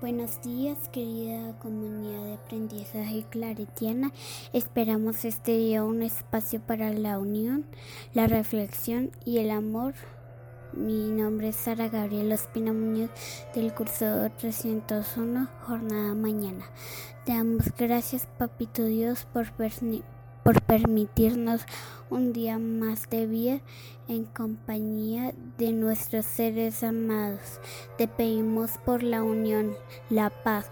Buenos días, querida comunidad de aprendizaje claretiana. Esperamos este día un espacio para la unión, la reflexión y el amor. Mi nombre es Sara Gabriela Espina Muñoz del curso 301, jornada mañana. Te damos gracias, Papito Dios, por permitir por permitirnos un día más de vida en compañía de nuestros seres amados. Te pedimos por la unión, la paz,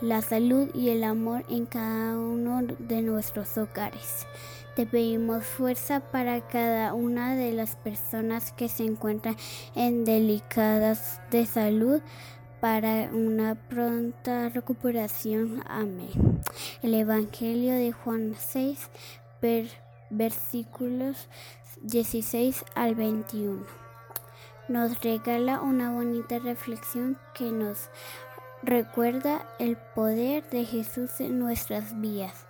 la salud y el amor en cada uno de nuestros hogares. Te pedimos fuerza para cada una de las personas que se encuentran en delicadas de salud para una pronta recuperación. Amén. El Evangelio de Juan 6, versículos 16 al 21. Nos regala una bonita reflexión que nos recuerda el poder de Jesús en nuestras vidas,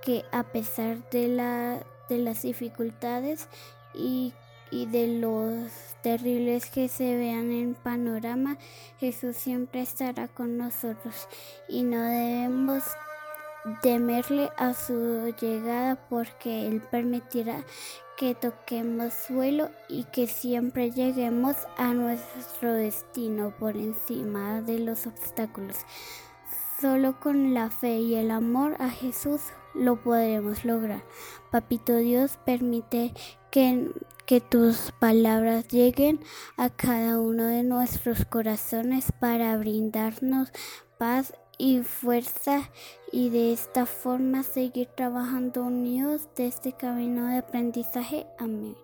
que a pesar de, la, de las dificultades y y de los terribles que se vean en panorama, Jesús siempre estará con nosotros y no debemos temerle a su llegada porque Él permitirá que toquemos suelo y que siempre lleguemos a nuestro destino por encima de los obstáculos. Solo con la fe y el amor a Jesús lo podremos lograr. Papito Dios, permite que, que tus palabras lleguen a cada uno de nuestros corazones para brindarnos paz y fuerza y de esta forma seguir trabajando unidos de este camino de aprendizaje. Amén.